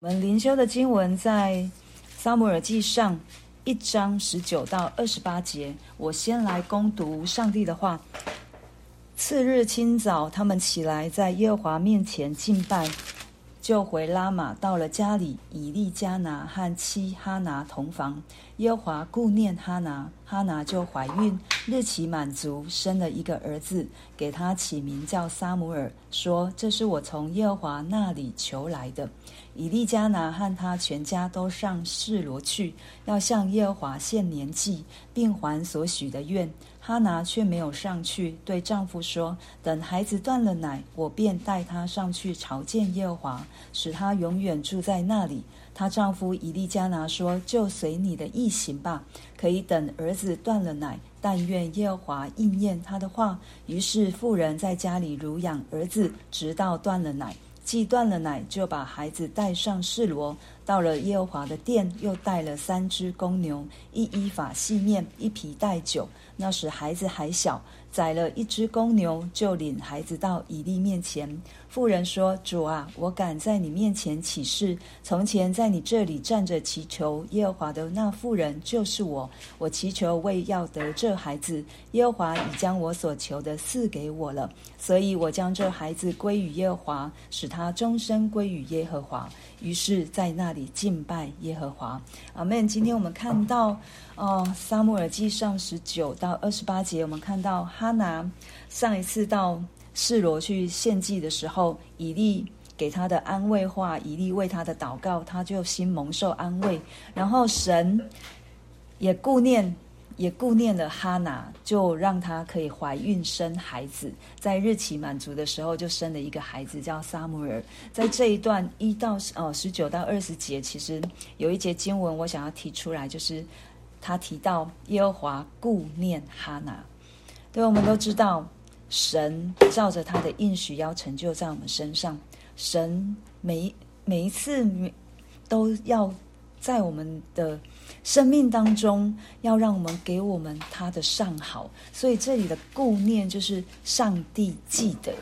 我们灵修的经文在撒母耳记上一章十九到二十八节。我先来攻读上帝的话。次日清早，他们起来，在耶和华面前敬拜，就回拉玛，到了家里，以利加拿和妻哈拿同房。耶和华顾念哈拿，哈拿就怀孕，日期满足，生了一个儿子，给他起名叫撒母耳，说：“这是我从耶和华那里求来的。”以利加拿和他全家都上示罗去，要向耶和华献年祭，并还所许的愿。哈拿却没有上去，对丈夫说：“等孩子断了奶，我便带他上去朝见耶和华，使他永远住在那里。”她丈夫以利加拿说：“就随你的意行吧，可以等儿子断了奶。但愿耶和华应验他的话。”于是妇人在家里乳养儿子，直到断了奶。既断了奶，就把孩子带上示罗，到了耶和华的殿，又带了三只公牛，一依法细面，一皮带酒。那时孩子还小。宰了一只公牛，就领孩子到以利面前。妇人说：“主啊，我敢在你面前起誓，从前在你这里站着祈求耶和华的那妇人就是我。我祈求为要得这孩子，耶和华已将我所求的赐给我了，所以我将这孩子归于耶和华，使他终身归于耶和华。”于是，在那里敬拜耶和华。阿门。今天我们看到。哦，撒母耳记上十九到二十八节，我们看到哈拿上一次到示罗去献祭的时候，以利给他的安慰话，以利为他的祷告，他就心蒙受安慰。然后神也顾念，也顾念了哈拿，就让她可以怀孕生孩子，在日期满足的时候，就生了一个孩子，叫撒母耳。在这一段一到哦十九到二十节，其实有一节经文我想要提出来，就是。他提到耶和华顾念哈拿，对，我们都知道，神照着他的应许要成就在我们身上。神每每一次都要在我们的生命当中，要让我们给我们他的上好。所以这里的顾念就是上帝记得。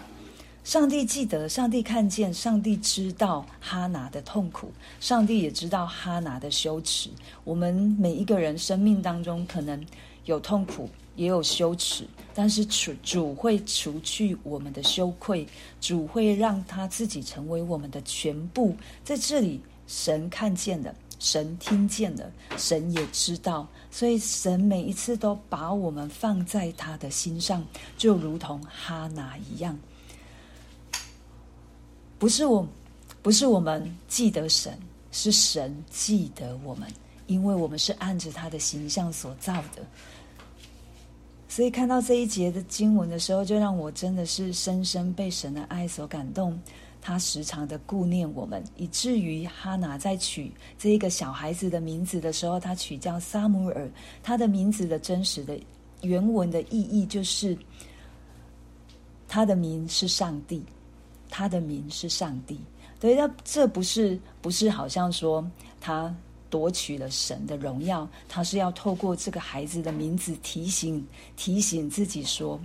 上帝记得，上帝看见，上帝知道哈拿的痛苦，上帝也知道哈拿的羞耻。我们每一个人生命当中可能有痛苦，也有羞耻，但是主主会除去我们的羞愧，主会让他自己成为我们的全部。在这里，神看见了，神听见了，神也知道，所以神每一次都把我们放在他的心上，就如同哈拿一样。不是我，不是我们记得神，是神记得我们，因为我们是按着他的形象所造的。所以看到这一节的经文的时候，就让我真的是深深被神的爱所感动。他时常的顾念我们，以至于哈拿在取这一个小孩子的名字的时候，他取叫撒母耳。他的名字的真实的原文的意义就是，他的名是上帝。他的名是上帝，对，那这不是不是好像说他夺取了神的荣耀，他是要透过这个孩子的名字提醒提醒自己说，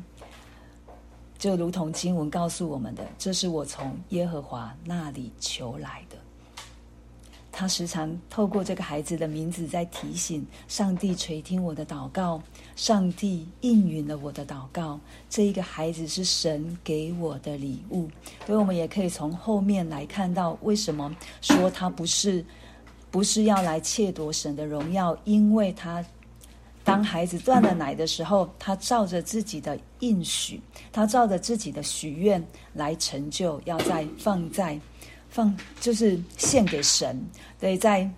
就如同经文告诉我们的，这是我从耶和华那里求来的。他时常透过这个孩子的名字在提醒上帝垂听我的祷告，上帝应允了我的祷告。这一个孩子是神给我的礼物，所以我们也可以从后面来看到为什么说他不是不是要来窃夺神的荣耀，因为他当孩子断了奶的时候，他照着自己的应许，他照着自己的许愿来成就，要再放在。放就是献给神，所以，在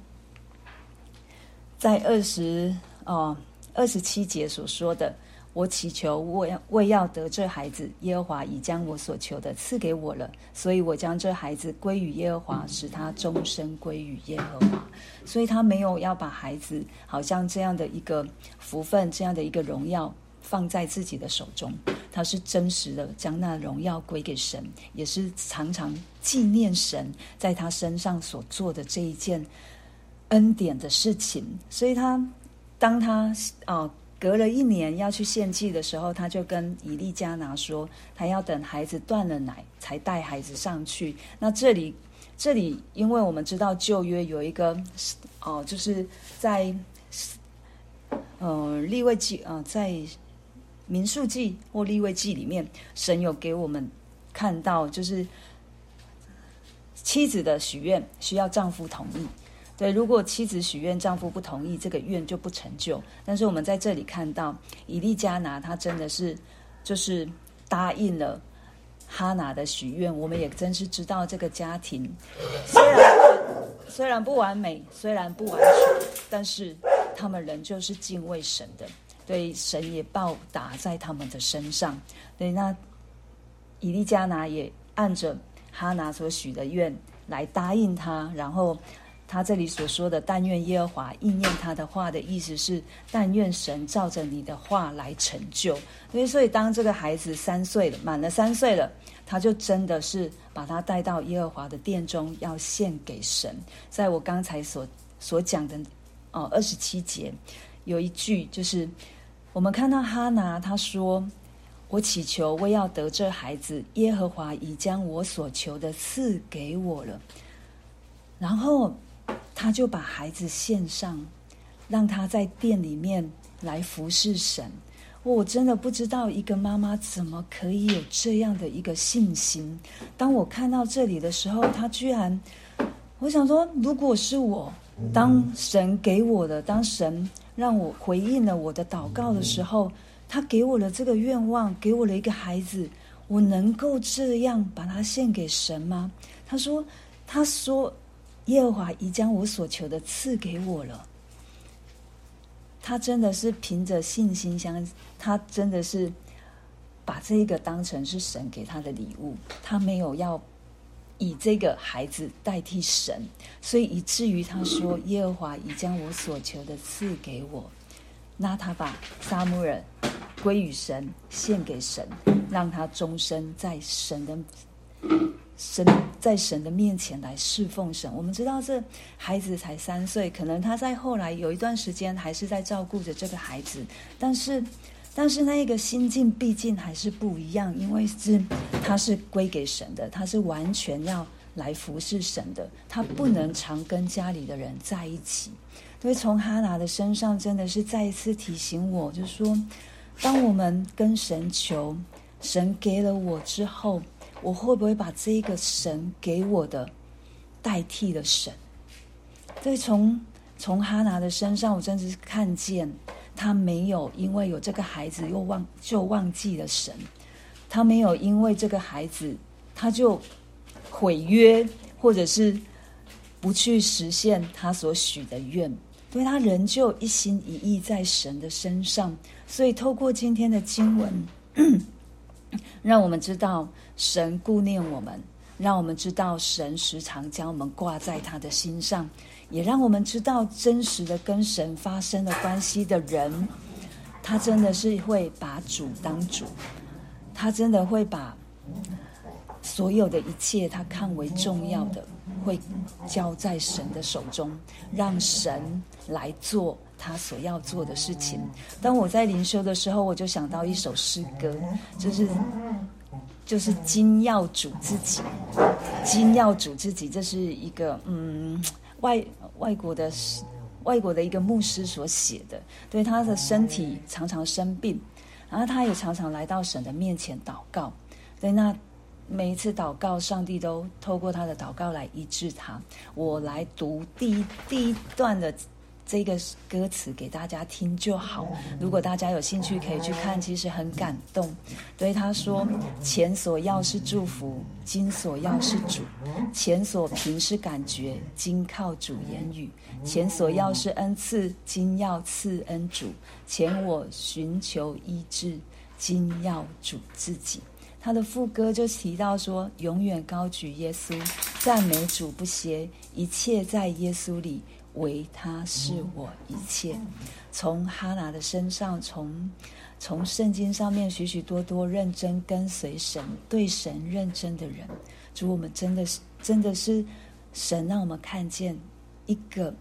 在二十哦二十七节所说的，我祈求我要为要得这孩子，耶和华已将我所求的赐给我了，所以我将这孩子归于耶和华，使他终身归于耶和华。所以他没有要把孩子好像这样的一个福分，这样的一个荣耀。放在自己的手中，他是真实的将那荣耀归给神，也是常常纪念神在他身上所做的这一件恩典的事情。所以他当他啊隔了一年要去献祭的时候，他就跟以利加拿说，他要等孩子断了奶才带孩子上去。那这里这里，因为我们知道旧约有一个哦，就是在呃利未记啊、呃，在民数记或立位记里面，神有给我们看到，就是妻子的许愿需要丈夫同意。对，如果妻子许愿，丈夫不同意，这个愿就不成就。但是我们在这里看到，以利加拿他真的是就是答应了哈拿的许愿。我们也真是知道这个家庭虽然虽然不完美，虽然不完全，但是他们仍旧是敬畏神的。对，神也报答在他们的身上。对，那以利加拿也按着哈拿所许的愿来答应他，然后。他这里所说的“但愿耶和华应验他的话”的意思是，但愿神照着你的话来成就。所以，所以当这个孩子三岁了，满了三岁了，他就真的是把他带到耶和华的殿中，要献给神。在我刚才所所讲的哦二十七节，有一句就是我们看到哈拿他说：“我祈求为要得这孩子，耶和华已将我所求的赐给我了。”然后。他就把孩子献上，让他在店里面来服侍神。我真的不知道一个妈妈怎么可以有这样的一个信心。当我看到这里的时候，他居然，我想说，如果是我，当神给我的，当神让我回应了我的祷告的时候，他给我了这个愿望，给我了一个孩子，我能够这样把他献给神吗？他说，他说。耶和华已将我所求的赐给我了。他真的是凭着信心相，他真的是把这个当成是神给他的礼物。他没有要以这个孩子代替神，所以以至于他说：“耶和华已将我所求的赐给我。”那他把撒母耳归于神，献给神，让他终身在神的。神在神的面前来侍奉神。我们知道这孩子才三岁，可能他在后来有一段时间还是在照顾着这个孩子，但是，但是那一个心境毕竟还是不一样，因为是他是归给神的，他是完全要来服侍神的，他不能常跟家里的人在一起。所以从哈拿的身上，真的是再一次提醒我，就是说，当我们跟神求，神给了我之后。我会不会把这一个神给我的代替了神？所以，从从哈拿的身上，我真的是看见他没有因为有这个孩子又忘就忘记了神，他没有因为这个孩子他就毁约，或者是不去实现他所许的愿，所以他仍旧一心一意在神的身上。所以透过今天的经文。让我们知道神顾念我们，让我们知道神时常将我们挂在他的心上，也让我们知道真实的跟神发生了关系的人，他真的是会把主当主，他真的会把所有的一切他看为重要的，会交在神的手中，让神来做。他所要做的事情。当我在灵修的时候，我就想到一首诗歌，就是就是金要主自己，金要主自己。这是一个嗯外外国的外国的一个牧师所写的。对，他的身体常常生病，然后他也常常来到神的面前祷告。对，那每一次祷告，上帝都透过他的祷告来医治他。我来读第一第一段的。这个歌词给大家听就好。如果大家有兴趣，可以去看，其实很感动。对他说：“钱所要是祝福，金所要是主；钱所凭是感觉，金靠主言语；钱所要是恩赐，金要赐恩主；钱我寻求医治，金要主自己。”他的副歌就提到说：“永远高举耶稣，赞美主不歇，一切在耶稣里。”唯他是我一切。从哈拿的身上，从从圣经上面许许多多认真跟随神、对神认真的人，主，我们真的是真的是神让我们看见一个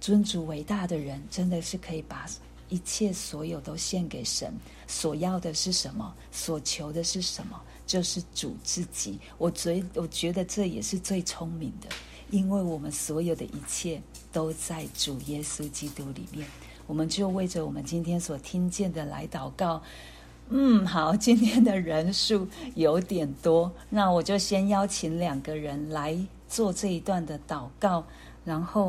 尊主伟大的人，真的是可以把一切所有都献给神。所要的是什么？所求的是什么？就是主自己。我觉我觉得这也是最聪明的，因为我们所有的一切都在主耶稣基督里面。我们就为着我们今天所听见的来祷告。嗯，好，今天的人数有点多，那我就先邀请两个人来做这一段的祷告，然后。